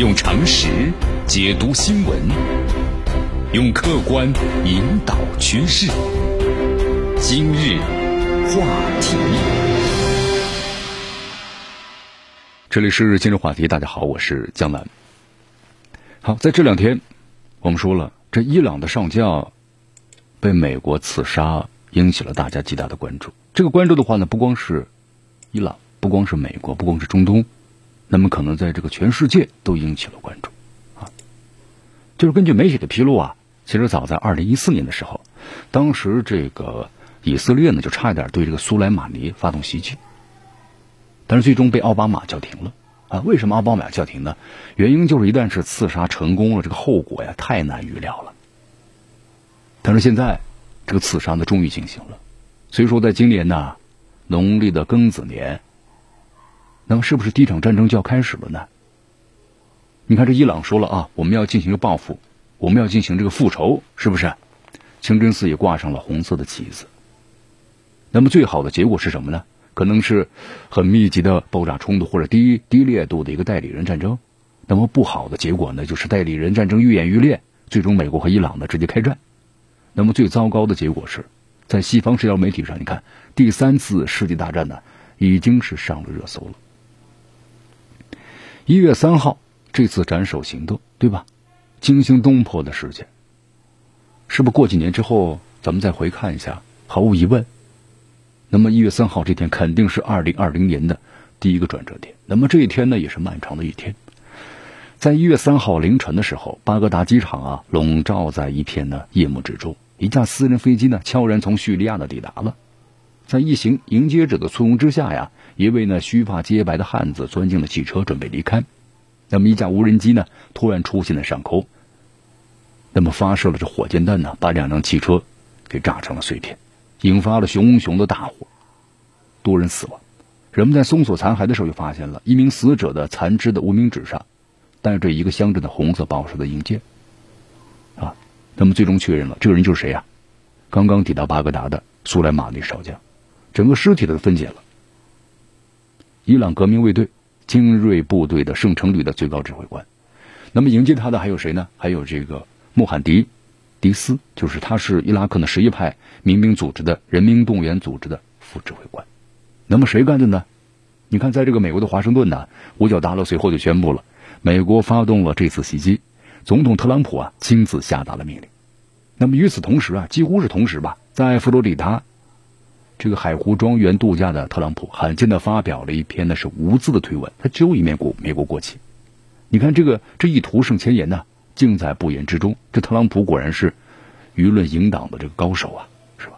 用常识解读新闻，用客观引导趋势。今日话题，这里是今日话题。大家好，我是江南。好，在这两天，我们说了，这伊朗的上将被美国刺杀，引起了大家极大的关注。这个关注的话呢，不光是伊朗，不光是美国，不光是中东。那么可能在这个全世界都引起了关注，啊，就是根据媒体的披露啊，其实早在二零一四年的时候，当时这个以色列呢就差一点对这个苏莱马尼发动袭击，但是最终被奥巴马叫停了，啊，为什么奥巴马叫停呢？原因就是一旦是刺杀成功了，这个后果呀太难预料了。但是现在这个刺杀呢终于进行了，所以说在今年呢，农历的庚子年。那么是不是第一场战争就要开始了呢？你看，这伊朗说了啊，我们要进行报复，我们要进行这个复仇，是不是？清真寺也挂上了红色的旗子。那么最好的结果是什么呢？可能是很密集的爆炸冲突，或者低低烈度的一个代理人战争。那么不好的结果呢，就是代理人战争愈演愈烈，最终美国和伊朗呢直接开战。那么最糟糕的结果是，在西方社交媒体上，你看第三次世界大战呢已经是上了热搜了。一月三号，这次斩首行动，对吧？惊心动魄的事件，是不是过几年之后咱们再回看一下？毫无疑问，那么一月三号这天肯定是二零二零年的第一个转折点。那么这一天呢，也是漫长的一天。在一月三号凌晨的时候，巴格达机场啊，笼罩在一片呢夜幕之中。一架私人飞机呢，悄然从叙利亚呢抵达了。在一行迎接者的簇拥之下呀。一位呢须发皆白的汉子钻进了汽车，准备离开。那么一架无人机呢突然出现在上空，那么发射了这火箭弹呢，把两辆汽车给炸成了碎片，引发了熊熊的大火，多人死亡。人们在搜索残骸的时候，就发现了一名死者的残肢的无名指上带着一个乡镇的红色宝石的印鉴。啊，那么最终确认了这个人就是谁呀？刚刚抵达巴格达的苏莱马尼少将。整个尸体都分解了。伊朗革命卫队精锐部队的圣城旅的最高指挥官，那么迎接他的还有谁呢？还有这个穆罕迪迪斯，就是他是伊拉克的什叶派民兵组织的人民动员组织的副指挥官。那么谁干的呢？你看，在这个美国的华盛顿呢，五角大楼随后就宣布了，美国发动了这次袭击，总统特朗普啊亲自下达了命令。那么与此同时啊，几乎是同时吧，在佛罗里达。这个海湖庄园度假的特朗普罕见的发表了一篇呢是无字的推文，他只有一面国美国国旗。你看这个这一图胜千言呢，尽在不言之中。这特朗普果然是舆论引导的这个高手啊，是吧？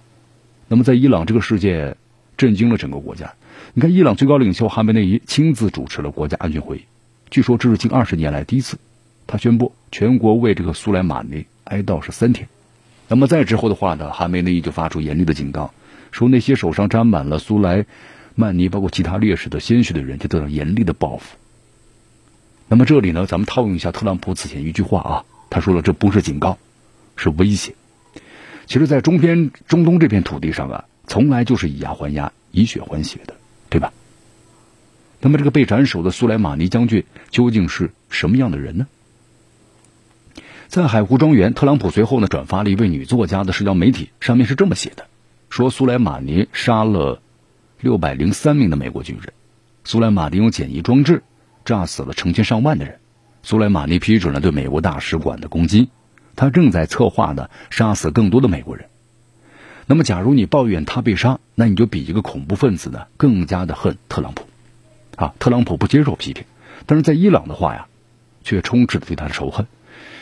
那么在伊朗这个事件震惊了整个国家。你看伊朗最高领袖哈梅内伊亲自主持了国家安全会议，据说这是近二十年来第一次，他宣布全国为这个苏莱马尼哀悼是三天。那么在之后的话呢，哈梅内伊就发出严厉的警告。说那些手上沾满了苏莱曼尼包括其他烈士的鲜血的人，就得到严厉的报复。那么这里呢，咱们套用一下特朗普此前一句话啊，他说了，这不是警告，是威胁。其实，在中边中东这片土地上啊，从来就是以牙还牙，以血还血的，对吧？那么这个被斩首的苏莱马尼将军究竟是什么样的人呢？在海湖庄园，特朗普随后呢转发了一位女作家的社交媒体，上面是这么写的。说苏莱马尼杀了六百零三名的美国军人，苏莱马尼用简易装置炸死了成千上万的人，苏莱马尼批准了对美国大使馆的攻击，他正在策划呢杀死更多的美国人。那么，假如你抱怨他被杀，那你就比一个恐怖分子呢更加的恨特朗普。啊，特朗普不接受批评，但是在伊朗的话呀，却充斥着对他的仇恨，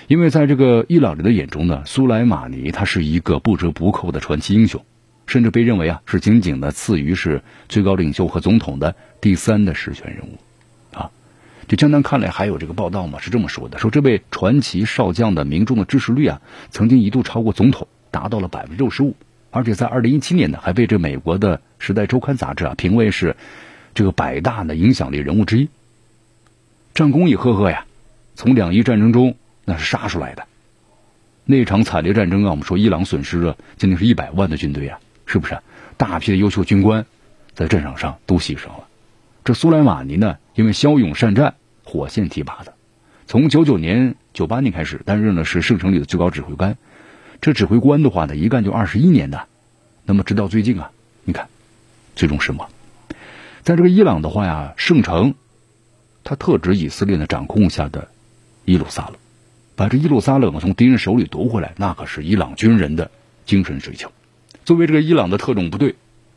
因为在这个伊朗人的眼中呢，苏莱马尼他是一个不折不扣的传奇英雄。甚至被认为啊是仅仅的次于是最高领袖和总统的第三的实权人物，啊，这江南看来还有这个报道嘛是这么说的，说这位传奇少将的民众的支持率啊曾经一度超过总统，达到了百分之六十五，而且在二零一七年呢还被这美国的时代周刊杂志啊评为是这个百大的影响力人物之一，战功也赫赫呀，从两伊战争中那是杀出来的，那场惨烈战争啊，我们说伊朗损失了将近是一百万的军队啊。是不是大批的优秀军官在战场上都牺牲了？这苏莱马尼呢，因为骁勇善战，火线提拔的，从九九年、九八年开始担任的是圣城里的最高指挥官。这指挥官的话呢，一干就二十一年的。那么直到最近啊，你看，最终身亡。在这个伊朗的话呀，圣城，他特指以色列的掌控下的耶路撒冷，把这耶路撒冷从敌人手里夺回来，那可是伊朗军人的精神追求。作为这个伊朗的特种部队，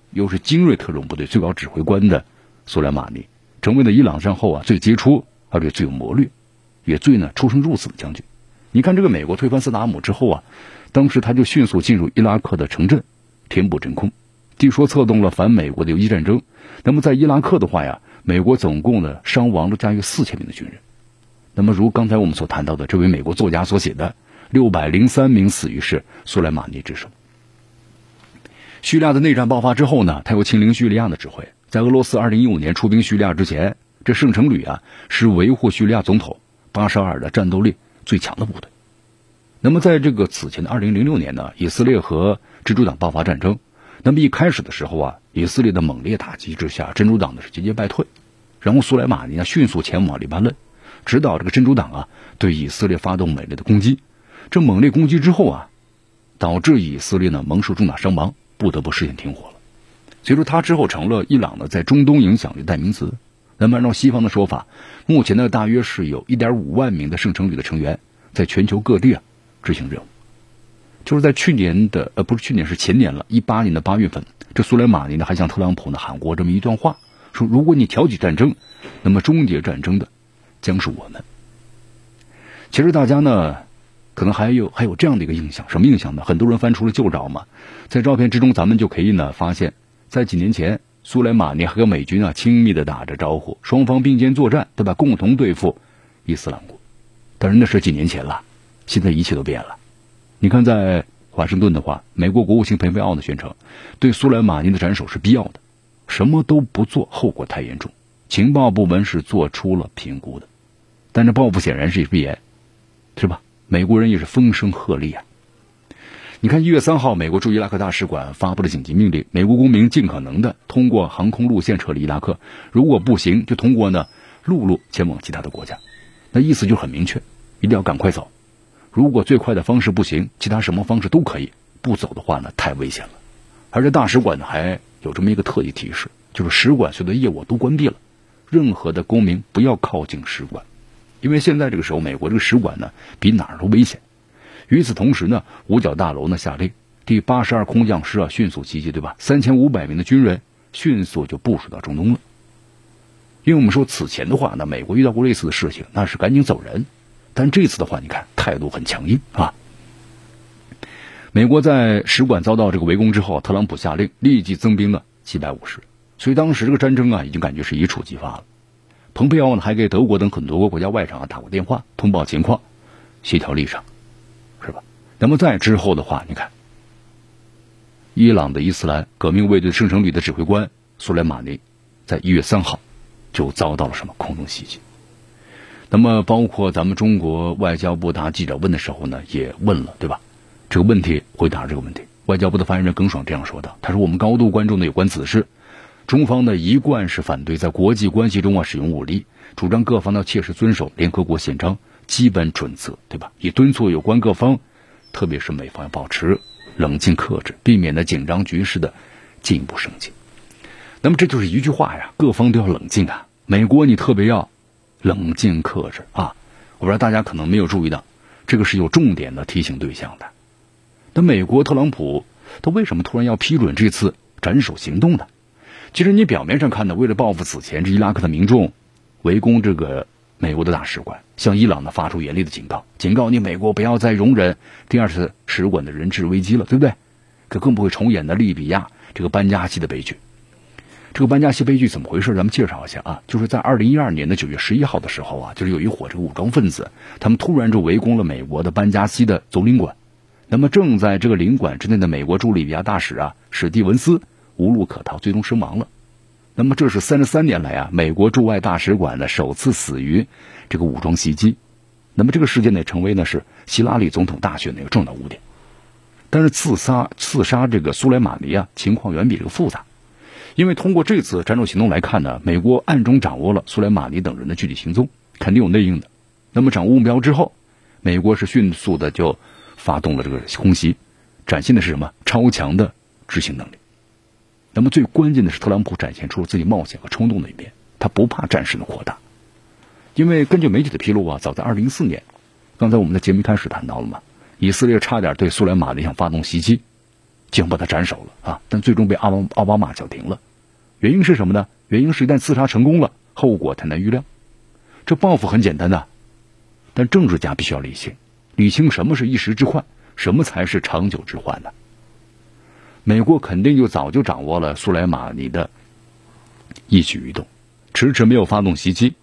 又是精锐特种部队最高指挥官的苏莱马尼，成为了伊朗战后啊最杰出而且最有谋略，也最呢出生入死的将军。你看这个美国推翻萨达姆之后啊，当时他就迅速进入伊拉克的城镇，填补真空，据说策动了反美国的游击战争。那么在伊拉克的话呀，美国总共呢伤亡了大约四千名的军人。那么如刚才我们所谈到的这位美国作家所写的，六百零三名死于是苏莱马尼之手。叙利亚的内战爆发之后呢，他又亲临叙利亚的指挥。在俄罗斯二零一五年出兵叙利亚之前，这圣城旅啊是维护叙利亚总统巴沙尔的战斗力最强的部队。那么在这个此前的二零零六年呢，以色列和珍珠党爆发战争。那么一开始的时候啊，以色列的猛烈打击之下，珍珠党呢是节节败退。然后苏莱马尼呢迅速前往黎巴嫩，指导这个珍珠党啊对以色列发动猛烈的攻击。这猛烈攻击之后啊，导致以色列呢蒙受重大伤亡。不得不实现停火了，所以说他之后成了伊朗呢在中东影响力代名词。那么按照西方的说法，目前呢大约是有一点五万名的圣城旅的成员在全球各地啊执行任务。就是在去年的呃不是去年是前年了，一八年的八月份，这苏莱马尼呢还向特朗普呢喊过这么一段话，说如果你挑起战争，那么终结战争的将是我们。其实大家呢。可能还有还有这样的一个印象，什么印象呢？很多人翻出了旧照嘛，在照片之中，咱们就可以呢发现，在几年前，苏莱马尼和美军啊亲密的打着招呼，双方并肩作战，对吧？共同对付伊斯兰国。但是那是几年前了，现在一切都变了。你看，在华盛顿的话，美国国务卿蓬佩奥呢宣称，对苏莱马尼的斩首是必要的，什么都不做，后果太严重。情报部门是做出了评估的，但这报复显然是必然，是吧？美国人也是风声鹤唳啊！你看，一月三号，美国驻伊拉克大使馆发布了紧急命令，美国公民尽可能的通过航空路线撤离伊拉克，如果不行，就通过呢陆路前往其他的国家。那意思就很明确，一定要赶快走。如果最快的方式不行，其他什么方式都可以。不走的话呢，太危险了。而这大使馆呢，还有这么一个特异提示，就是使馆所有的业务都关闭了，任何的公民不要靠近使馆。因为现在这个时候，美国这个使馆呢比哪儿都危险。与此同时呢，五角大楼呢下令第八十二空降师啊迅速集结，对吧？三千五百名的军人迅速就部署到中东了。因为我们说此前的话，那美国遇到过类似的事情，那是赶紧走人。但这次的话，你看态度很强硬啊。美国在使馆遭到这个围攻之后，特朗普下令立即增兵了七百五十，所以当时这个战争啊，已经感觉是一触即发了。蓬佩奥呢还给德国等很多个国家外长啊打过电话，通报情况，协调立场，是吧？那么在之后的话，你看，伊朗的伊斯兰革命卫队圣城旅的指挥官苏莱马尼，在一月三号就遭到了什么空中袭击？那么包括咱们中国外交部答记者问的时候呢，也问了，对吧？这个问题回答这个问题，外交部的发言人耿爽这样说的：“他说我们高度关注的有关此事。”中方呢一贯是反对在国际关系中啊使用武力，主张各方呢切实遵守联合国宪章基本准则，对吧？以敦促有关各方，特别是美方要保持冷静克制，避免呢紧张局势的进一步升级。那么这就是一句话呀，各方都要冷静啊。美国你特别要冷静克制啊。我不知道大家可能没有注意到，这个是有重点的提醒对象的。那美国特朗普他为什么突然要批准这次斩首行动呢？其实你表面上看呢，为了报复此前这伊拉克的民众围攻这个美国的大使馆，向伊朗呢发出严厉的警告，警告你美国不要再容忍第二次使馆的人质危机了，对不对？可更不会重演的利比亚这个班加西的悲剧。这个班加西悲剧怎么回事？咱们介绍一下啊，就是在二零一二年的九月十一号的时候啊，就是有一伙这个武装分子，他们突然就围攻了美国的班加西的总领馆。那么正在这个领馆之内的美国驻利比亚大使啊史蒂文斯。无路可逃，最终身亡了。那么，这是三十三年来啊，美国驻外大使馆呢首次死于这个武装袭击。那么，这个事件呢，成为呢是希拉里总统大选的一个重要污点。但是，刺杀刺杀这个苏莱马尼啊，情况远比这个复杂。因为通过这次斩首行动来看呢，美国暗中掌握了苏莱马尼等人的具体行踪，肯定有内应的。那么掌握目标之后，美国是迅速的就发动了这个空袭，展现的是什么？超强的执行能力。那么最关键的是，特朗普展现出了自己冒险和冲动的一面，他不怕战事的扩大。因为根据媒体的披露啊，早在二零一四年，刚才我们的节目开始谈到了嘛，以色列差点对苏联马尼想发动袭击，竟把他斩首了啊！但最终被奥巴奥巴马叫停了。原因是什么呢？原因是一旦刺杀成功了，后果太难预料。这报复很简单的，但政治家必须要理性，理清什么是一时之患，什么才是长久之患呢？美国肯定就早就掌握了苏莱马尼的一举一动，迟迟没有发动袭击。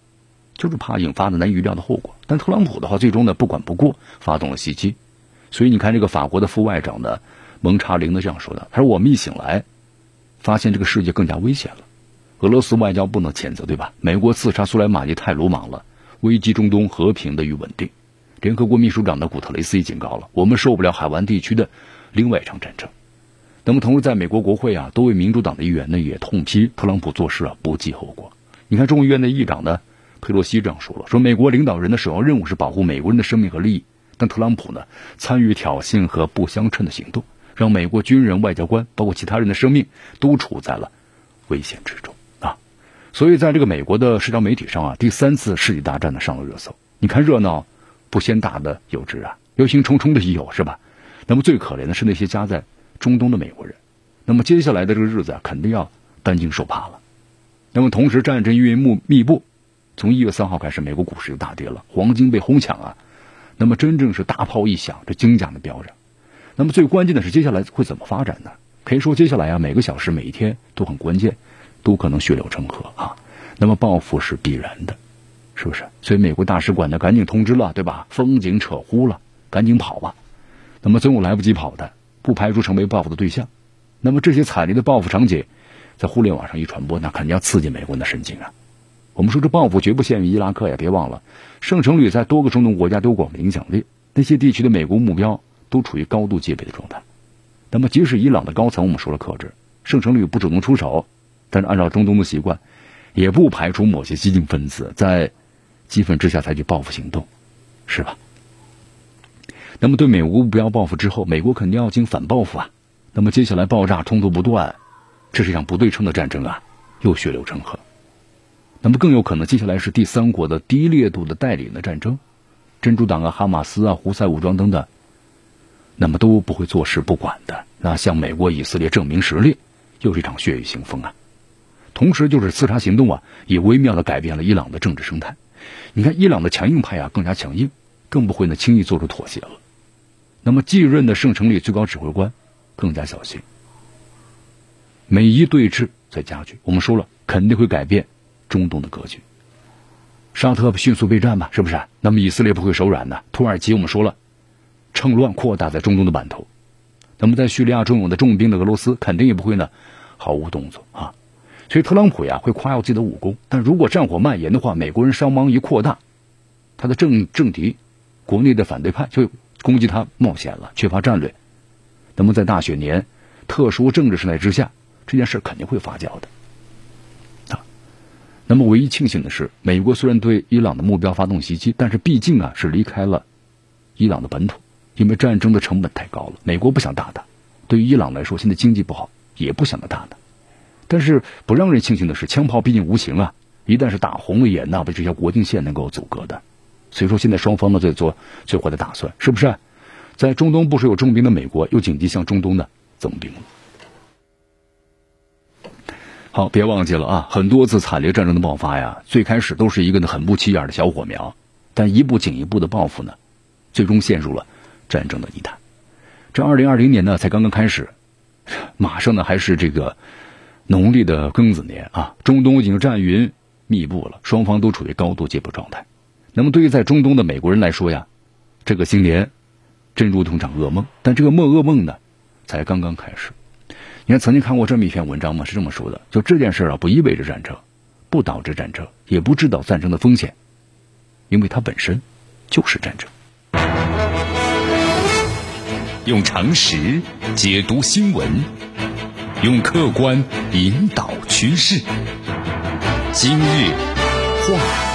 就是怕引发的难以预料的后果，但特朗普的话最终呢不管不顾发动了袭击，所以你看这个法国的副外长呢蒙查林呢这样说的，他说我们一醒来，发现这个世界更加危险了，俄罗斯外交不能谴责对吧？美国刺杀苏莱马尼太鲁莽了，危机中东和平的与稳定。联合国秘书长的古特雷斯也警告了，我们受不了海湾地区的另外一场战争。那么同时在美国国会啊，多位民主党的议员呢也痛批特朗普做事啊不计后果。你看众议院的议长呢？佩洛西这样说了：“说美国领导人的首要任务是保护美国人的生命和利益，但特朗普呢参与挑衅和不相称的行动，让美国军人、外交官，包括其他人的生命都处在了危险之中啊！所以，在这个美国的社交媒体上啊，第三次世纪大战呢上了热搜。你看热闹不嫌大的有之啊，忧心忡忡的也有是吧？那么最可怜的是那些家在中东的美国人。那么接下来的这个日子啊，肯定要担惊受怕了。那么同时，战争因为密密布。”从一月三号开始，美国股市就大跌了，黄金被哄抢啊。那么真正是大炮一响，这金价的飙涨。那么最关键的是，接下来会怎么发展呢？可以说，接下来啊，每个小时、每一天都很关键，都可能血流成河啊。那么报复是必然的，是不是？所以美国大使馆呢，赶紧通知了，对吧？风景扯呼了，赶紧跑吧。那么总有来不及跑的，不排除成为报复的对象。那么这些惨烈的报复场景，在互联网上一传播，那肯定要刺激美国人的神经啊。我们说这报复绝不限于伊拉克呀！别忘了，圣城旅在多个中东国家都有广泛影响力，那些地区的美国目标都处于高度戒备的状态。那么，即使伊朗的高层我们说了克制，圣城旅不主动出手，但是按照中东的习惯，也不排除某些激进分子在激愤之下采取报复行动，是吧？那么，对美国目标报复之后，美国肯定要进行反报复啊！那么，接下来爆炸冲突不断，这是一场不对称的战争啊，又血流成河。那么更有可能，接下来是第三国的低烈度的代理的战争，珍珠党啊、哈马斯啊、胡塞武装等等，那么都不会坐视不管的。那向美国、以色列证明实力，又是一场血雨腥风啊！同时，就是刺杀行动啊，也微妙的改变了伊朗的政治生态。你看，伊朗的强硬派啊更加强硬，更不会呢轻易做出妥协了。那么继任的圣城里最高指挥官更加小心，美伊对峙在加剧。我们说了，肯定会改变。中东的格局，沙特迅速备战吧，是不是？那么以色列不会手软的。土耳其我们说了，趁乱扩大在中东的版图。那么在叙利亚中有的重兵的俄罗斯肯定也不会呢毫无动作啊。所以特朗普呀会夸耀自己的武功，但如果战火蔓延的话，美国人伤亡一扩大，他的政政敌国内的反对派就攻击他冒险了，缺乏战略。那么在大选年特殊政治时代之下，这件事肯定会发酵的。啊那么，唯一庆幸的是，美国虽然对伊朗的目标发动袭击，但是毕竟啊是离开了伊朗的本土，因为战争的成本太高了。美国不想打他，对于伊朗来说，现在经济不好，也不想打他。但是不让人庆幸的是，枪炮毕竟无情啊，一旦是打红了眼，那不这条国境线能够阻隔的。所以说，现在双方呢在做最坏的打算，是不是？在中东部署有重兵的美国，又紧急向中东呢增兵了。好，别忘记了啊！很多次惨烈战争的爆发呀，最开始都是一个呢很不起眼的小火苗，但一步紧一步的报复呢，最终陷入了战争的泥潭。这二零二零年呢才刚刚开始，马上呢还是这个农历的庚子年啊，中东已经战云密布了，双方都处于高度戒备状态。那么对于在中东的美国人来说呀，这个新年真如同场噩梦，但这个梦噩梦呢，才刚刚开始。你看，曾经看过这么一篇文章吗？是这么说的：就这件事啊，不意味着战争，不导致战争，也不制造战争的风险，因为它本身就是战争。用常识解读新闻，用客观引导趋势。今日话。